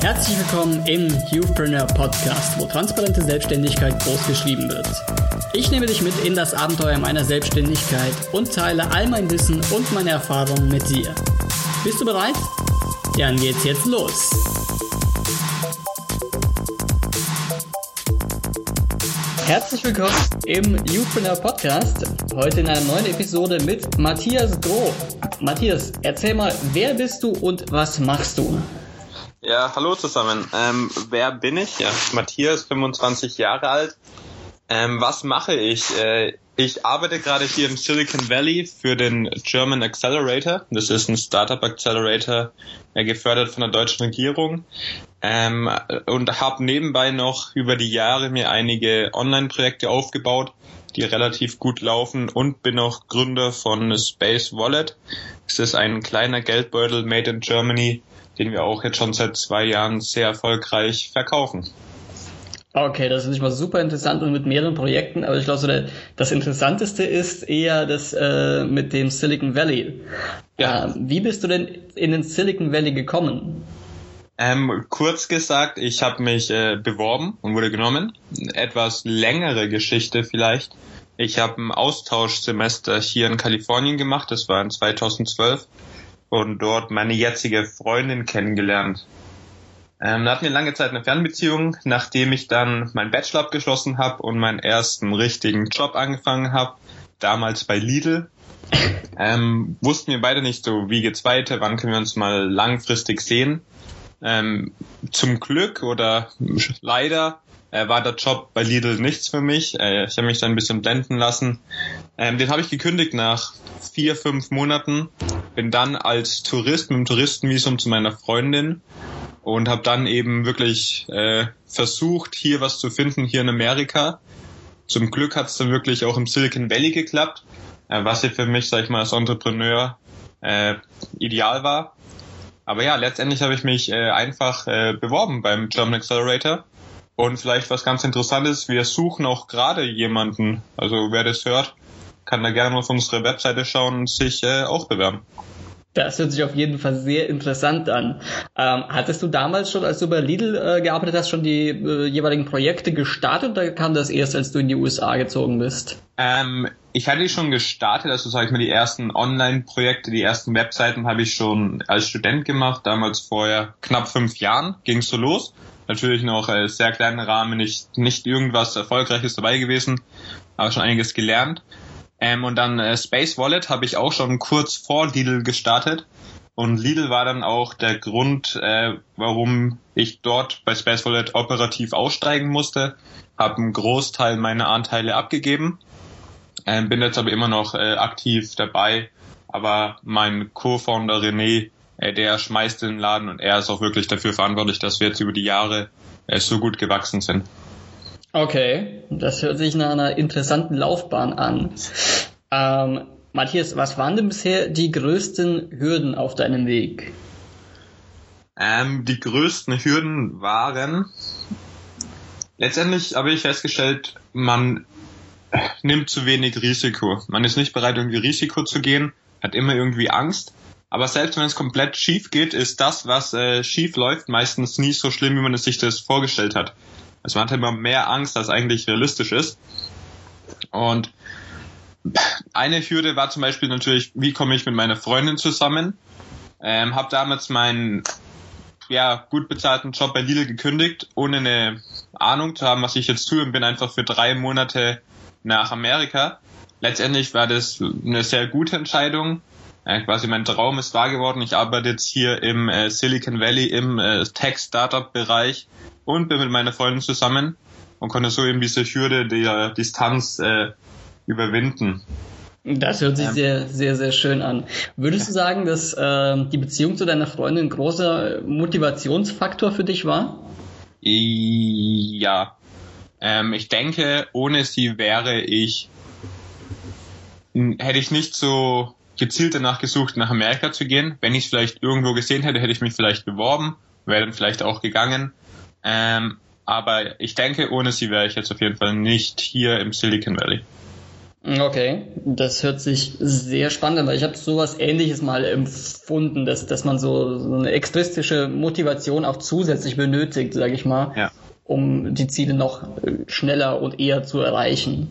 Herzlich willkommen im Youthpreneur Podcast, wo transparente Selbstständigkeit groß geschrieben wird. Ich nehme dich mit in das Abenteuer meiner Selbstständigkeit und teile all mein Wissen und meine Erfahrungen mit dir. Bist du bereit? Dann geht's jetzt los. Herzlich willkommen im Youthpreneur Podcast. Heute in einer neuen Episode mit Matthias Groh. Matthias, erzähl mal, wer bist du und was machst du? Ja, hallo zusammen. Ähm, wer bin ich? Ja, Matthias, 25 Jahre alt. Ähm, was mache ich? Äh, ich arbeite gerade hier im Silicon Valley für den German Accelerator. Das ist ein Startup Accelerator, äh, gefördert von der deutschen Regierung. Ähm, und habe nebenbei noch über die Jahre mir einige Online-Projekte aufgebaut, die relativ gut laufen und bin auch Gründer von Space Wallet. Es ist ein kleiner Geldbeutel made in Germany, den wir auch jetzt schon seit zwei Jahren sehr erfolgreich verkaufen. Okay, das ist nicht mal super interessant und mit mehreren Projekten, aber ich glaube, so der, das Interessanteste ist eher das äh, mit dem Silicon Valley. Ja. Äh, wie bist du denn in den Silicon Valley gekommen? Ähm, kurz gesagt, ich habe mich äh, beworben und wurde genommen. Etwas längere Geschichte vielleicht. Ich habe ein Austauschsemester hier in Kalifornien gemacht, das war in 2012 und dort meine jetzige Freundin kennengelernt. Ähm, da hatten wir lange Zeit eine Fernbeziehung, nachdem ich dann meinen Bachelor abgeschlossen habe und meinen ersten richtigen Job angefangen habe, damals bei Lidl. Ähm, wussten wir beide nicht so, wie geht's weiter, wann können wir uns mal langfristig sehen. Ähm, zum Glück oder leider äh, war der Job bei Lidl nichts für mich. Äh, ich habe mich dann ein bisschen blenden lassen. Ähm, den habe ich gekündigt nach vier, fünf Monaten. Bin dann als Tourist mit dem Touristenvisum zu meiner Freundin und habe dann eben wirklich äh, versucht, hier was zu finden, hier in Amerika. Zum Glück hat es dann wirklich auch im Silicon Valley geklappt, äh, was ja für mich, sag ich mal, als Entrepreneur äh, ideal war. Aber ja, letztendlich habe ich mich äh, einfach äh, beworben beim German Accelerator. Und vielleicht was ganz Interessantes, wir suchen auch gerade jemanden, also wer das hört, kann da gerne auf unsere Webseite schauen und sich äh, auch bewerben. Das hört sich auf jeden Fall sehr interessant an. Ähm, hattest du damals schon, als du bei Lidl äh, gearbeitet hast, schon die äh, jeweiligen Projekte gestartet oder kam das erst, als du in die USA gezogen bist? Ähm, ich hatte schon gestartet, also sage ich mal, die ersten Online-Projekte, die ersten Webseiten habe ich schon als Student gemacht, damals vorher knapp fünf Jahren ging es so los. Natürlich noch äh, sehr kleinen Rahmen, nicht, nicht irgendwas Erfolgreiches dabei gewesen, aber schon einiges gelernt. Ähm, und dann äh, Space Wallet habe ich auch schon kurz vor Lidl gestartet. Und Lidl war dann auch der Grund, äh, warum ich dort bei Space Wallet operativ aussteigen musste. Habe einen Großteil meiner Anteile abgegeben. Ähm, bin jetzt aber immer noch äh, aktiv dabei. Aber mein Co-Founder René, der schmeißt den Laden und er ist auch wirklich dafür verantwortlich, dass wir jetzt über die Jahre äh, so gut gewachsen sind. Okay, das hört sich nach einer interessanten Laufbahn an. Ähm, Matthias, was waren denn bisher die größten Hürden auf deinem Weg? Ähm, die größten Hürden waren, letztendlich habe ich festgestellt, man nimmt zu wenig Risiko. Man ist nicht bereit, irgendwie Risiko zu gehen, hat immer irgendwie Angst. Aber selbst wenn es komplett schief geht, ist das, was äh, schief läuft, meistens nie so schlimm, wie man es sich das vorgestellt hat. Also man hat immer mehr Angst, als eigentlich realistisch ist. Und eine Hürde war zum Beispiel natürlich, wie komme ich mit meiner Freundin zusammen? Ähm, habe damals meinen ja, gut bezahlten Job bei Lidl gekündigt, ohne eine Ahnung zu haben, was ich jetzt tue und bin einfach für drei Monate nach Amerika. Letztendlich war das eine sehr gute Entscheidung. Äh, quasi mein Traum ist wahr geworden. Ich arbeite jetzt hier im äh, Silicon Valley im äh, Tech-Startup-Bereich und bin mit meiner Freundin zusammen und konnte so eben diese Hürde der Distanz äh, überwinden. Das hört sich sehr, sehr, sehr schön an. Würdest du sagen, dass äh, die Beziehung zu deiner Freundin ein großer Motivationsfaktor für dich war? Ja. Ähm, ich denke, ohne sie wäre ich, hätte ich nicht so gezielt danach gesucht, nach Amerika zu gehen. Wenn ich es vielleicht irgendwo gesehen hätte, hätte ich mich vielleicht beworben, wäre dann vielleicht auch gegangen. Ähm, aber ich denke, ohne sie wäre ich jetzt auf jeden Fall nicht hier im Silicon Valley. Okay, das hört sich sehr spannend an, weil ich habe sowas ähnliches mal empfunden, dass, dass man so, so eine extristische Motivation auch zusätzlich benötigt, sage ich mal, ja. um die Ziele noch schneller und eher zu erreichen.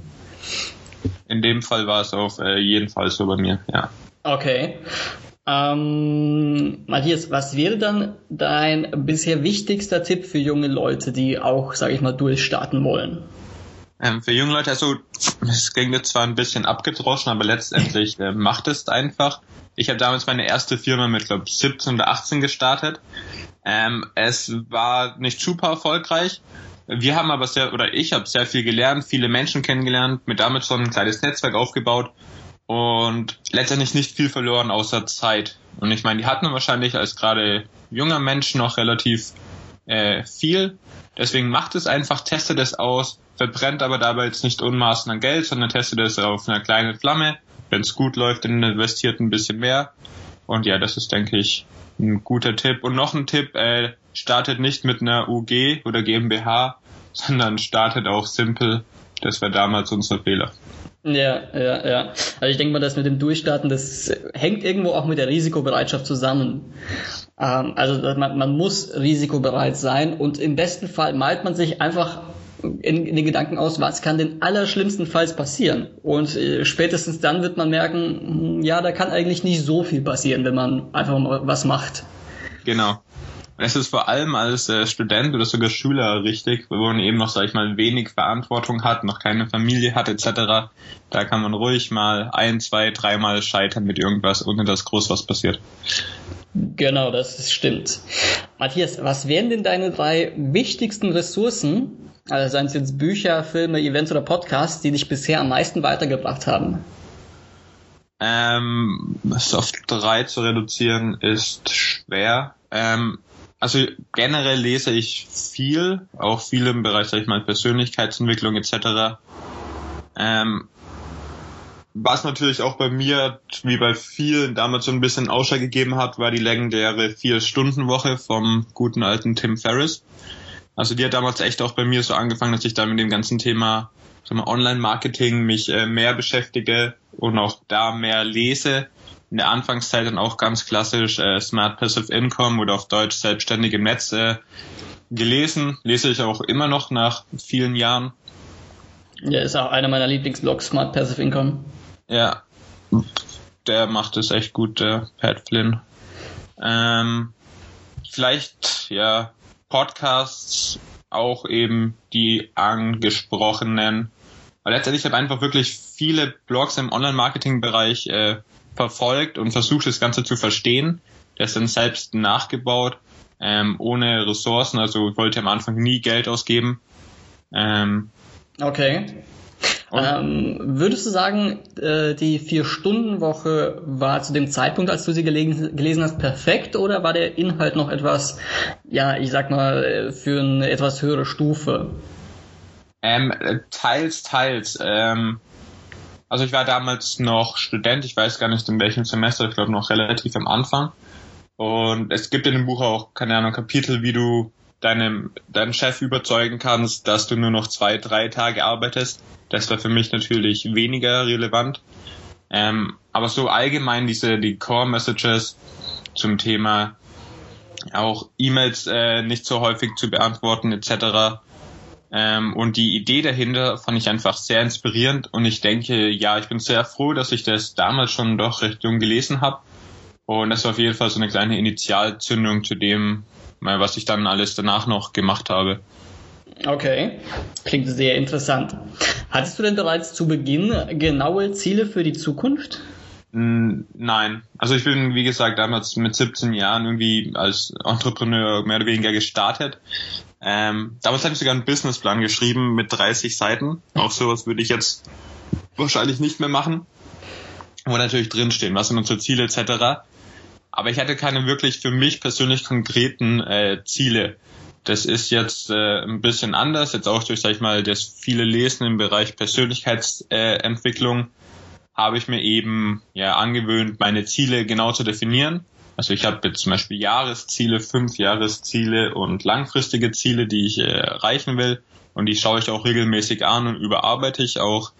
In dem Fall war es auf äh, jeden Fall so bei mir, ja. Okay. Ähm, Matthias, was wäre dann dein bisher wichtigster Tipp für junge Leute, die auch, sage ich mal, durchstarten wollen? Ähm, für junge Leute, also es ging jetzt zwar ein bisschen abgedroschen, aber letztendlich äh, macht es einfach. Ich habe damals meine erste Firma mit, glaube 17 oder 18 gestartet. Ähm, es war nicht super erfolgreich. Wir haben aber sehr, oder ich habe sehr viel gelernt, viele Menschen kennengelernt, mit damit schon ein kleines Netzwerk aufgebaut und letztendlich nicht viel verloren außer Zeit. Und ich meine, die hatten wahrscheinlich als gerade junger Mensch noch relativ äh, viel. Deswegen macht es einfach, testet es aus, verbrennt aber dabei jetzt nicht Unmaßen an Geld, sondern testet es auf einer kleinen Flamme. Wenn es gut läuft, dann investiert ein bisschen mehr. Und ja, das ist, denke ich, ein guter Tipp. Und noch ein Tipp, äh, startet nicht mit einer UG oder GmbH, sondern startet auch simpel. Das war damals unser Fehler. Ja, ja, ja. Also ich denke mal, das mit dem Durchstarten, das hängt irgendwo auch mit der Risikobereitschaft zusammen. Ähm, also man, man muss risikobereit sein und im besten Fall malt man sich einfach in, in den Gedanken aus, was kann denn allerschlimmstenfalls passieren? Und äh, spätestens dann wird man merken, hm, ja, da kann eigentlich nicht so viel passieren, wenn man einfach mal was macht. Genau. Es ist vor allem als äh, Student oder sogar Schüler richtig, wo man eben noch, sag ich mal, wenig Verantwortung hat, noch keine Familie hat etc. Da kann man ruhig mal ein, zwei, dreimal scheitern mit irgendwas, ohne dass groß was passiert. Genau, das stimmt. Matthias, was wären denn deine drei wichtigsten Ressourcen, also seien es jetzt Bücher, Filme, Events oder Podcasts, die dich bisher am meisten weitergebracht haben? Ähm, es auf drei zu reduzieren ist schwer. Ähm, also generell lese ich viel, auch viel im Bereich, sag ich mal, Persönlichkeitsentwicklung etc. Ähm, was natürlich auch bei mir, wie bei vielen, damals so ein bisschen Ausschlag gegeben hat, war die legendäre Vier-Stunden-Woche vom guten alten Tim Ferriss. Also die hat damals echt auch bei mir so angefangen, dass ich da mit dem ganzen Thema Online-Marketing mich äh, mehr beschäftige und auch da mehr lese. In der Anfangszeit dann auch ganz klassisch äh, Smart Passive Income oder auf Deutsch selbstständig im Netz äh, gelesen. Lese ich auch immer noch nach vielen Jahren. Ja, ist auch einer meiner Lieblingsblogs, Smart Passive Income. Ja, der macht es echt gut, der Pat Flynn. Ähm, vielleicht, ja, Podcasts, auch eben die angesprochenen. Weil letztendlich habe ich einfach wirklich viele Blogs im Online-Marketing-Bereich äh, verfolgt und versucht, das Ganze zu verstehen. Der ist dann selbst nachgebaut, ähm, ohne Ressourcen, also wollte am Anfang nie Geld ausgeben. Ähm, okay. Ähm, würdest du sagen, äh, die Vier-Stunden-Woche war zu dem Zeitpunkt, als du sie gelesen, gelesen hast, perfekt oder war der Inhalt noch etwas, ja, ich sag mal, für eine etwas höhere Stufe? Ähm, teils, teils. Ähm, also ich war damals noch Student, ich weiß gar nicht in welchem Semester, ich glaube noch relativ am Anfang. Und es gibt in dem Buch auch, keine Ahnung, Kapitel, wie du deinem, deinen Chef überzeugen kannst, dass du nur noch zwei, drei Tage arbeitest. Das war für mich natürlich weniger relevant. Ähm, aber so allgemein diese, die Core Messages zum Thema auch E-Mails äh, nicht so häufig zu beantworten etc. Ähm, und die Idee dahinter fand ich einfach sehr inspirierend und ich denke, ja, ich bin sehr froh, dass ich das damals schon doch recht jung gelesen habe. Und das war auf jeden Fall so eine kleine Initialzündung zu dem, was ich dann alles danach noch gemacht habe. Okay, klingt sehr interessant. Hattest du denn bereits zu Beginn genaue Ziele für die Zukunft? Nein. Also ich bin, wie gesagt, damals mit 17 Jahren irgendwie als Entrepreneur mehr oder weniger gestartet. Ähm, damals habe ich sogar einen Businessplan geschrieben mit 30 Seiten. Auch sowas würde ich jetzt wahrscheinlich nicht mehr machen. Wo natürlich drinstehen, was sind unsere Ziele etc. Aber ich hatte keine wirklich für mich persönlich konkreten äh, Ziele. Das ist jetzt äh, ein bisschen anders, jetzt auch durch, sag ich mal, das viele Lesen im Bereich Persönlichkeitsentwicklung äh, habe ich mir eben ja angewöhnt, meine Ziele genau zu definieren. Also ich habe jetzt zum Beispiel Jahresziele, fünf Jahresziele und langfristige Ziele, die ich äh, erreichen will. Und die schaue ich auch regelmäßig an und überarbeite ich auch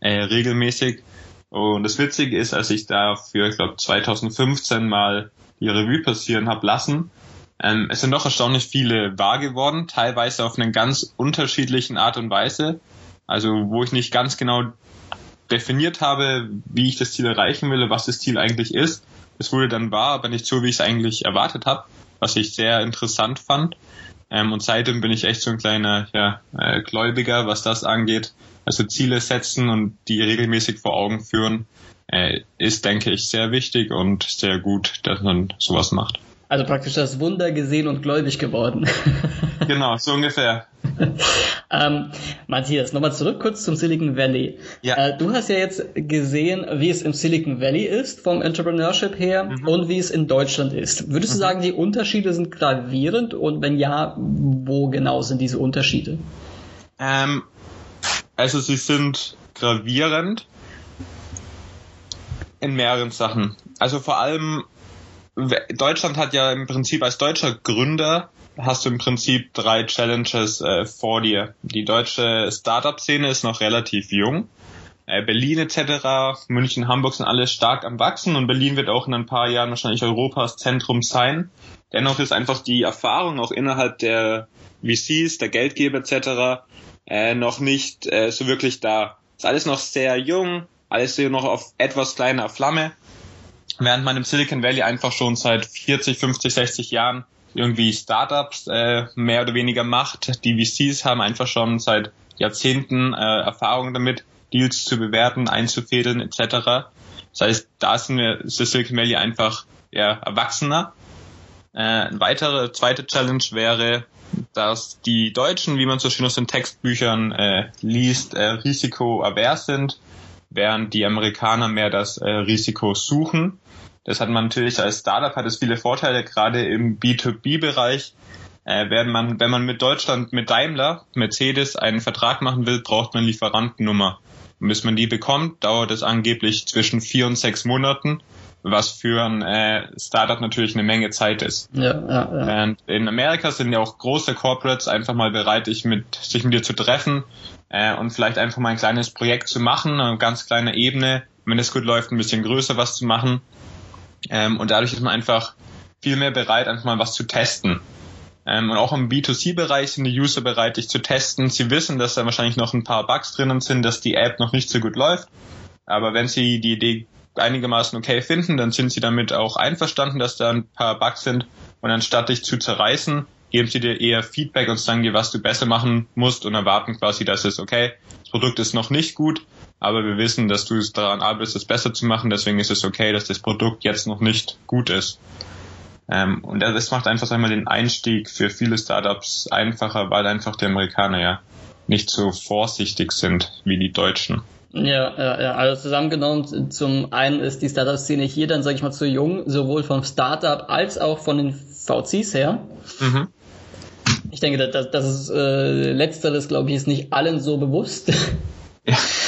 äh, regelmäßig. Und das Witzige ist, als ich da für, ich glaube, 2015 mal die Revue passieren habe lassen, ähm, es sind doch erstaunlich viele wahr geworden, teilweise auf eine ganz unterschiedlichen Art und Weise. Also wo ich nicht ganz genau definiert habe, wie ich das Ziel erreichen will, was das Ziel eigentlich ist. Es wurde dann wahr, aber nicht so, wie ich es eigentlich erwartet habe, was ich sehr interessant fand. Ähm, und seitdem bin ich echt so ein kleiner ja, äh, Gläubiger, was das angeht. Also Ziele setzen und die regelmäßig vor Augen führen, äh, ist, denke ich, sehr wichtig und sehr gut, dass man sowas macht. Also praktisch das Wunder gesehen und gläubig geworden. genau, so ungefähr. ähm, Matthias, nochmal zurück kurz zum Silicon Valley. Ja. Äh, du hast ja jetzt gesehen, wie es im Silicon Valley ist, vom Entrepreneurship her, mhm. und wie es in Deutschland ist. Würdest du mhm. sagen, die Unterschiede sind gravierend? Und wenn ja, wo genau sind diese Unterschiede? Ähm, also sie sind gravierend in mehreren Sachen. Also vor allem Deutschland hat ja im Prinzip als deutscher Gründer hast du im Prinzip drei Challenges äh, vor dir. Die deutsche Startup-Szene ist noch relativ jung. Äh, Berlin etc., München, Hamburg sind alle stark am Wachsen und Berlin wird auch in ein paar Jahren wahrscheinlich Europas Zentrum sein. Dennoch ist einfach die Erfahrung auch innerhalb der VCs, der Geldgeber etc. Äh, noch nicht äh, so wirklich da. Ist alles noch sehr jung, alles noch auf etwas kleiner Flamme während man im Silicon Valley einfach schon seit 40, 50, 60 Jahren irgendwie Startups äh, mehr oder weniger macht. Die VCs haben einfach schon seit Jahrzehnten äh, Erfahrung damit, Deals zu bewerten, einzufädeln etc. Das heißt, da sind wir Silicon Valley einfach ja, erwachsener. Äh, eine weitere zweite Challenge wäre, dass die Deutschen, wie man so schön aus den Textbüchern äh, liest, äh, risikoavers sind, während die Amerikaner mehr das äh, Risiko suchen. Das hat man natürlich als Startup hat es viele Vorteile, gerade im B2B-Bereich. Äh, wenn man, wenn man mit Deutschland, mit Daimler, Mercedes einen Vertrag machen will, braucht man Lieferantennummer. Und bis man die bekommt, dauert es angeblich zwischen vier und sechs Monaten, was für ein äh, Startup natürlich eine Menge Zeit ist. Ja, ja, ja. Und in Amerika sind ja auch große Corporates einfach mal bereit, sich mit, sich mit dir zu treffen äh, und vielleicht einfach mal ein kleines Projekt zu machen, eine ganz kleine Ebene, wenn es gut läuft, ein bisschen größer was zu machen. Ähm, und dadurch ist man einfach viel mehr bereit, einfach mal was zu testen. Ähm, und auch im B2C-Bereich sind die User bereit, dich zu testen. Sie wissen, dass da wahrscheinlich noch ein paar Bugs drinnen sind, dass die App noch nicht so gut läuft. Aber wenn sie die Idee einigermaßen okay finden, dann sind sie damit auch einverstanden, dass da ein paar Bugs sind. Und anstatt dich zu zerreißen, geben sie dir eher Feedback und sagen dir, was du besser machen musst und erwarten quasi, dass es okay, das Produkt ist noch nicht gut, aber wir wissen, dass du es daran arbeitest, es besser zu machen, deswegen ist es okay, dass das Produkt jetzt noch nicht gut ist. Ähm, und das macht einfach einmal den Einstieg für viele Startups einfacher, weil einfach die Amerikaner ja nicht so vorsichtig sind wie die Deutschen. Ja, ja, ja, also zusammengenommen, zum einen ist die Startup-Szene hier dann, sage ich mal, zu jung, sowohl vom Startup als auch von den VCs her. Mhm. Ich denke, das, das ist äh, letzteres, glaube ich, ist nicht allen so bewusst. Ja.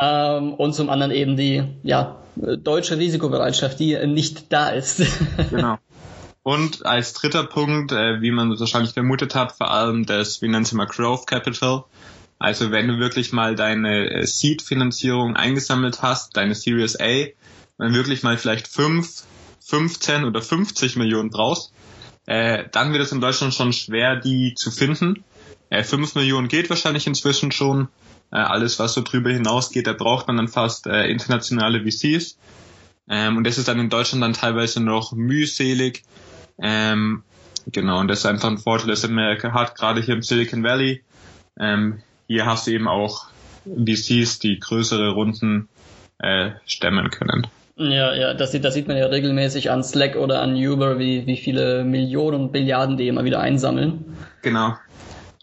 Ähm, und zum anderen eben die ja, deutsche Risikobereitschaft, die nicht da ist. genau. Und als dritter Punkt, äh, wie man wahrscheinlich vermutet hat, vor allem das, wie nennt sie mal, Growth Capital. Also wenn du wirklich mal deine äh, Seed-Finanzierung eingesammelt hast, deine Series A, wenn du wirklich mal vielleicht fünf, 15 oder 50 Millionen brauchst, äh, dann wird es in Deutschland schon schwer, die zu finden. Äh, 5 Millionen geht wahrscheinlich inzwischen schon, äh, alles, was so drüber hinausgeht, da braucht man dann fast äh, internationale VCs. Ähm, und das ist dann in Deutschland dann teilweise noch mühselig. Ähm, genau, und das ist einfach ein Vorteil, das Amerika hat, gerade hier im Silicon Valley. Ähm, hier hast du eben auch VCs, die größere Runden äh, stemmen können. Ja, ja, das sieht, das sieht man ja regelmäßig an Slack oder an Uber, wie, wie viele Millionen und Billiarden die immer wieder einsammeln. Genau.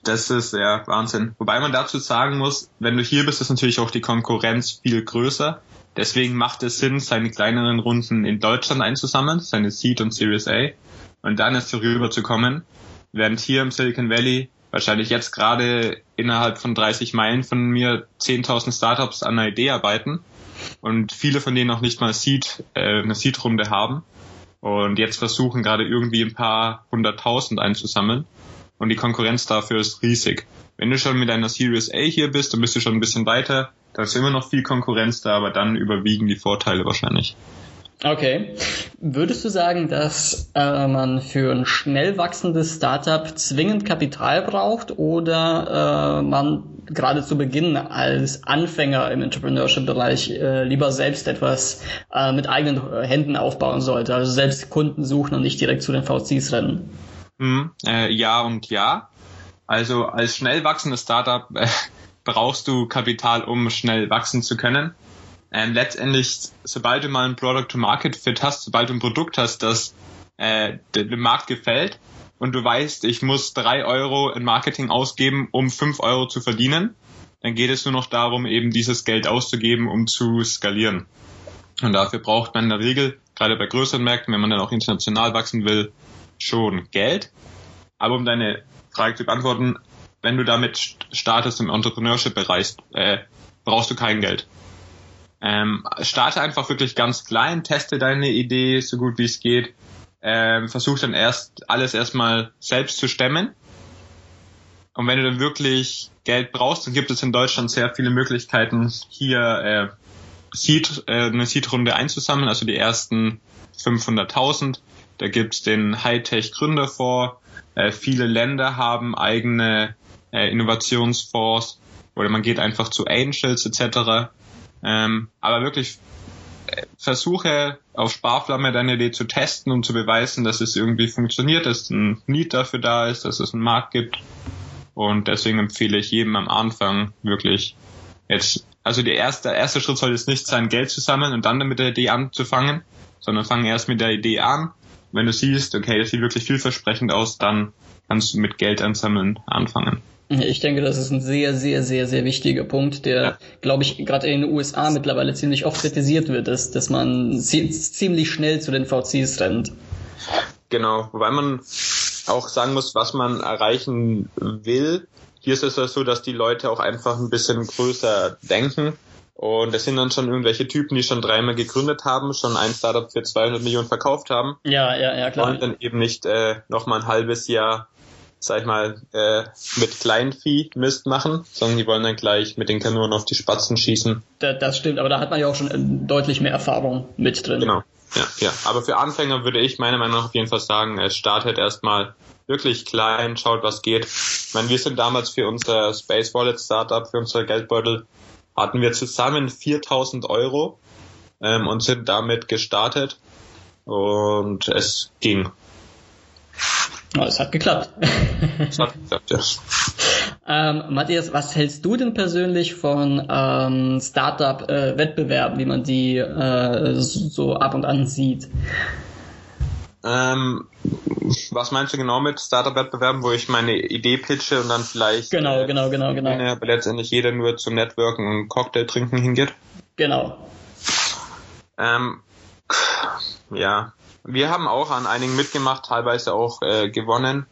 Das ist ja Wahnsinn. Wobei man dazu sagen muss, wenn du hier bist, ist natürlich auch die Konkurrenz viel größer. Deswegen macht es Sinn, seine kleineren Runden in Deutschland einzusammeln, seine Seed und Series A, und dann erst kommen. Während hier im Silicon Valley wahrscheinlich jetzt gerade innerhalb von 30 Meilen von mir 10.000 Startups an einer Idee arbeiten und viele von denen noch nicht mal Seed, äh, eine Seed-Runde haben und jetzt versuchen gerade irgendwie ein paar hunderttausend einzusammeln und die Konkurrenz dafür ist riesig. Wenn du schon mit einer Series A hier bist, dann bist du schon ein bisschen weiter, da ist immer noch viel Konkurrenz da, aber dann überwiegen die Vorteile wahrscheinlich. Okay. Würdest du sagen, dass äh, man für ein schnell wachsendes Startup zwingend Kapital braucht oder äh, man gerade zu Beginn als Anfänger im Entrepreneurship-Bereich äh, lieber selbst etwas äh, mit eigenen Händen aufbauen sollte, also selbst Kunden suchen und nicht direkt zu den VCs rennen? Hm, äh, ja und ja. Also als schnell wachsendes Startup äh, brauchst du Kapital, um schnell wachsen zu können. Ähm, letztendlich, sobald du mal ein Product-to-Market-Fit hast, sobald du ein Produkt hast, das äh, dem Markt gefällt und du weißt, ich muss drei Euro in Marketing ausgeben, um fünf Euro zu verdienen, dann geht es nur noch darum, eben dieses Geld auszugeben, um zu skalieren. Und dafür braucht man in der Regel, gerade bei größeren Märkten, wenn man dann auch international wachsen will, schon Geld. Aber um deine Frage zu beantworten, wenn du damit startest im Entrepreneurship-Bereich, äh, brauchst du kein Geld. Ähm, starte einfach wirklich ganz klein, teste deine Idee so gut wie es geht, ähm, versuch dann erst alles erstmal selbst zu stemmen. Und wenn du dann wirklich Geld brauchst, dann gibt es in Deutschland sehr viele Möglichkeiten, hier äh, Seed, äh, eine Seed-Runde einzusammeln, also die ersten 500.000. Da gibt's den Hightech Gründerfonds. Äh, viele Länder haben eigene äh, Innovationsfonds oder man geht einfach zu Angels etc. Ähm, aber wirklich äh, versuche auf Sparflamme deine Idee zu testen und zu beweisen, dass es irgendwie funktioniert, dass ein Need dafür da ist, dass es einen Markt gibt. Und deswegen empfehle ich jedem am Anfang wirklich jetzt, also der erste, der erste Schritt soll jetzt nicht sein, Geld zu sammeln und dann mit der Idee anzufangen, sondern fang erst mit der Idee an. Wenn du siehst, okay, das sieht wirklich vielversprechend aus, dann kannst du mit Geld ansammeln anfangen. Ich denke, das ist ein sehr, sehr, sehr, sehr wichtiger Punkt, der, ja. glaube ich, gerade in den USA mittlerweile ziemlich oft kritisiert wird, dass, dass man ziemlich schnell zu den VCs rennt. Genau, wobei man auch sagen muss, was man erreichen will. Hier ist es ja so, dass die Leute auch einfach ein bisschen größer denken. Und das sind dann schon irgendwelche Typen, die schon dreimal gegründet haben, schon ein Startup für 200 Millionen verkauft haben. Ja, ja, ja, klar. Und dann eben nicht äh, noch mal ein halbes Jahr sag ich mal, äh, mit Kleinvieh Mist machen, sondern die wollen dann gleich mit den Kanonen auf die Spatzen schießen. Da, das stimmt, aber da hat man ja auch schon äh, deutlich mehr Erfahrung mit drin. Genau. Ja, ja. Aber für Anfänger würde ich meiner Meinung nach auf jeden Fall sagen, es startet erstmal wirklich klein, schaut, was geht. Ich meine, wir sind damals für unser Space Wallet Startup, für unser Geldbeutel, hatten wir zusammen 4000 Euro ähm, und sind damit gestartet und es ging. Oh, es hat geklappt. Es hat geklappt, ja. Ähm, Matthias, was hältst du denn persönlich von ähm, Startup-Wettbewerben, wie man die äh, so ab und an sieht? Ähm, was meinst du genau mit Startup-Wettbewerben, wo ich meine Idee pitche und dann vielleicht genau, äh, genau, genau, genau. aber letztendlich jeder nur zum Networken und Cocktail trinken hingeht? Genau. Ähm, ja, wir haben auch an einigen mitgemacht, teilweise auch äh, gewonnen.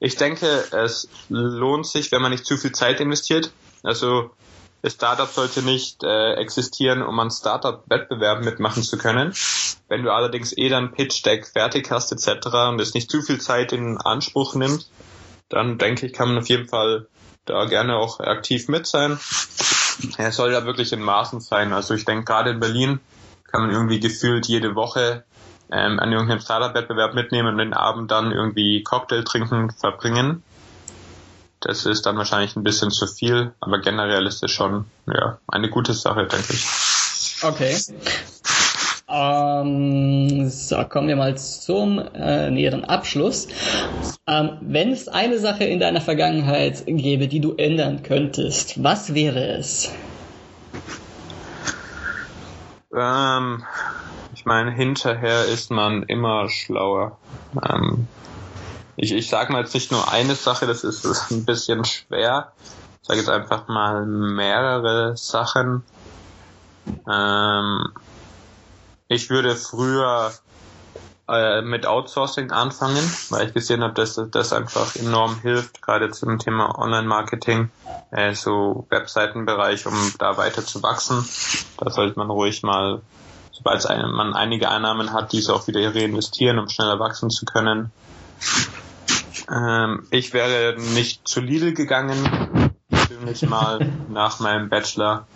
Ich denke, es lohnt sich, wenn man nicht zu viel Zeit investiert. Also das Startup sollte nicht äh, existieren, um an Startup-Wettbewerben mitmachen zu können. Wenn du allerdings eh dann Pitch-Deck fertig hast etc. und es nicht zu viel Zeit in Anspruch nimmt, dann denke ich, kann man auf jeden Fall da gerne auch aktiv mit sein. Er soll ja wirklich in Maßen sein. Also ich denke, gerade in Berlin kann man irgendwie gefühlt jede Woche ähm, an irgendeinem Startup-Wettbewerb mitnehmen und den Abend dann irgendwie Cocktail trinken verbringen. Das ist dann wahrscheinlich ein bisschen zu viel, aber generell ist es schon ja, eine gute Sache, denke ich. Okay. Ähm, so, kommen wir mal zum äh, näheren Abschluss. Ähm, wenn es eine Sache in deiner Vergangenheit gäbe, die du ändern könntest, was wäre es? Ähm, ich meine, hinterher ist man immer schlauer. Ähm, ich, ich sage mal jetzt nicht nur eine Sache, das ist, ist ein bisschen schwer. Ich sage jetzt einfach mal mehrere Sachen. Ähm, ich würde früher äh, mit Outsourcing anfangen, weil ich gesehen habe, dass das einfach enorm hilft, gerade zum Thema Online-Marketing, äh, so Webseitenbereich, um da weiter zu wachsen. Da sollte man ruhig mal sobald man einige Einnahmen hat, diese auch wieder reinvestieren, um schneller wachsen zu können. Ähm, ich wäre nicht zu Lidl gegangen, persönlich mal nach meinem Bachelor.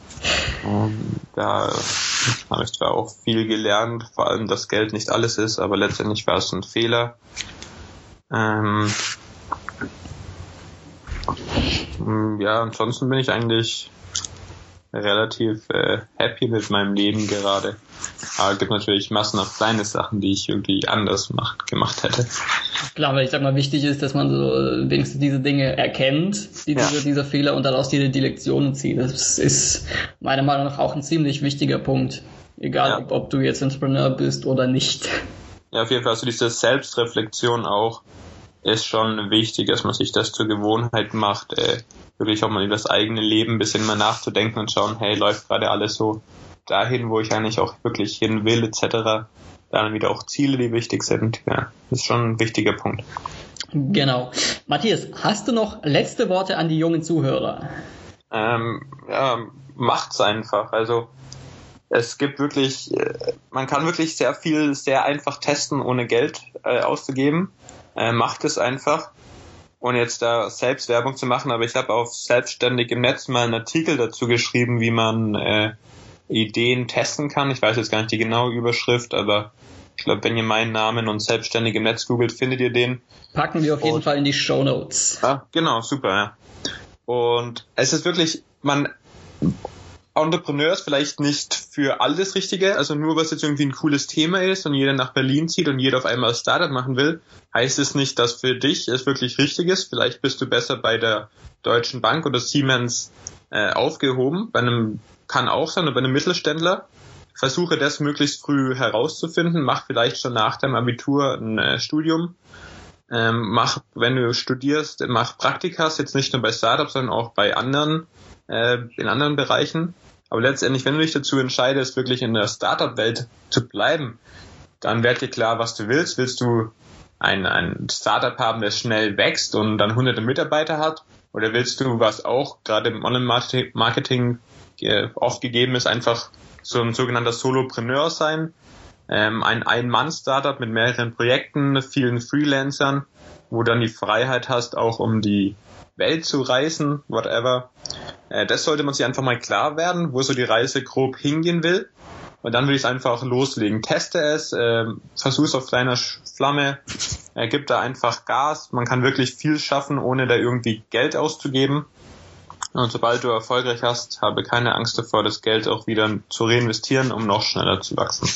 Ähm, da habe ich zwar auch viel gelernt, vor allem, dass Geld nicht alles ist, aber letztendlich war es ein Fehler. Ähm, ja, ansonsten bin ich eigentlich relativ äh, happy mit meinem Leben gerade. Aber es gibt natürlich Massen auf kleine Sachen, die ich irgendwie anders macht, gemacht hätte. Klar, weil ich sag mal, wichtig ist, dass man so wenigstens diese Dinge erkennt, die, ja. diese, diese Fehler und daraus die, die Lektionen zieht. Das ist meiner Meinung nach auch ein ziemlich wichtiger Punkt. Egal, ja. ob, ob, du jetzt Entrepreneur bist oder nicht. Ja, auf jeden Fall. Also diese Selbstreflexion auch ist schon wichtig, dass man sich das zur Gewohnheit macht, äh, wirklich auch mal über das eigene Leben ein bisschen mal nachzudenken und schauen, hey, läuft gerade alles so dahin, wo ich eigentlich auch wirklich hin will, etc. Dann wieder auch Ziele, die wichtig sind. Ja, ist schon ein wichtiger Punkt. Genau. Matthias, hast du noch letzte Worte an die jungen Zuhörer? Ähm, ja, macht's einfach. Also es gibt wirklich, äh, man kann wirklich sehr viel sehr einfach testen, ohne Geld äh, auszugeben. Äh, macht es einfach. Ohne jetzt da selbst Werbung zu machen, aber ich habe auf selbstständig im Netz mal einen Artikel dazu geschrieben, wie man äh, Ideen testen kann. Ich weiß jetzt gar nicht die genaue Überschrift, aber ich glaube, wenn ihr meinen Namen und selbstständig im Netz googelt, findet ihr den. Packen wir auf jeden und, Fall in die Show Notes. Ah, genau, super, ja. Und es ist wirklich, man Entrepreneur ist vielleicht nicht für alles Richtige, also nur was jetzt irgendwie ein cooles Thema ist und jeder nach Berlin zieht und jeder auf einmal Startup machen will, heißt es nicht, dass für dich es wirklich richtig ist. Vielleicht bist du besser bei der Deutschen Bank oder Siemens äh, aufgehoben, bei einem kann auch sein, oder bei einem Mittelständler. Versuche das möglichst früh herauszufinden, mach vielleicht schon nach deinem Abitur ein äh, Studium, ähm, mach, wenn du studierst, mach Praktikas, jetzt nicht nur bei Startups, sondern auch bei anderen, äh, in anderen Bereichen aber letztendlich, wenn du dich dazu entscheidest, wirklich in der Startup-Welt zu bleiben, dann wird dir klar, was du willst. Willst du ein, ein Startup haben, das schnell wächst und dann hunderte Mitarbeiter hat? Oder willst du, was auch gerade im Online-Marketing äh, oft gegeben ist, einfach so ein sogenannter Solopreneur sein? Ähm, ein Ein-Mann-Startup mit mehreren Projekten, vielen Freelancern, wo dann die Freiheit hast, auch um die Welt zu reisen, whatever. Äh, das sollte man sich einfach mal klar werden, wo so die Reise grob hingehen will. Und dann würde ich es einfach loslegen. Teste es, äh, versuch es auf kleiner Flamme, äh, gib da einfach Gas. Man kann wirklich viel schaffen, ohne da irgendwie Geld auszugeben. Und sobald du erfolgreich hast, habe keine Angst davor, das Geld auch wieder zu reinvestieren, um noch schneller zu wachsen.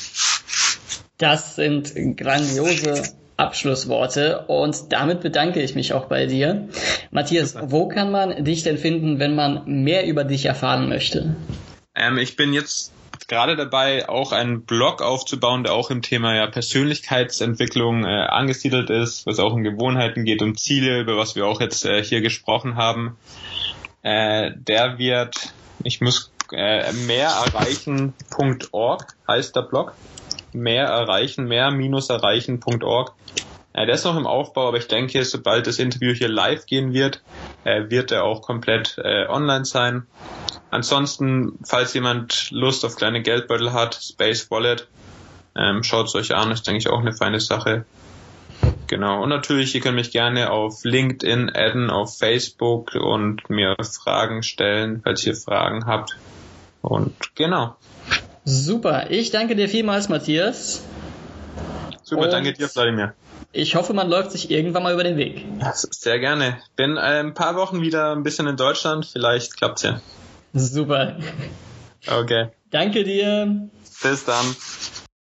Das sind grandiose Abschlussworte und damit bedanke ich mich auch bei dir. Matthias, wo kann man dich denn finden, wenn man mehr über dich erfahren möchte? Ähm, ich bin jetzt gerade dabei, auch einen Blog aufzubauen, der auch im Thema ja, Persönlichkeitsentwicklung äh, angesiedelt ist, was auch um Gewohnheiten geht, um Ziele, über was wir auch jetzt äh, hier gesprochen haben. Äh, der wird, ich muss äh, mehr erreichen.org heißt der Blog mehr erreichen, mehr-erreichen.org. Äh, der ist noch im Aufbau, aber ich denke, sobald das Interview hier live gehen wird, äh, wird er auch komplett äh, online sein. Ansonsten, falls jemand Lust auf kleine Geldbeutel hat, Space Wallet, ähm, schaut es euch an, ist denke ich auch eine feine Sache. Genau. Und natürlich, ihr könnt mich gerne auf LinkedIn adden, auf Facebook und mir Fragen stellen, falls ihr Fragen habt. Und genau. Super, ich danke dir vielmals, Matthias. Super, Und danke dir, Vladimir. Ich hoffe, man läuft sich irgendwann mal über den Weg. Sehr gerne. Bin äh, ein paar Wochen wieder ein bisschen in Deutschland. Vielleicht klappt's ja. Super. Okay. Danke dir. Bis dann.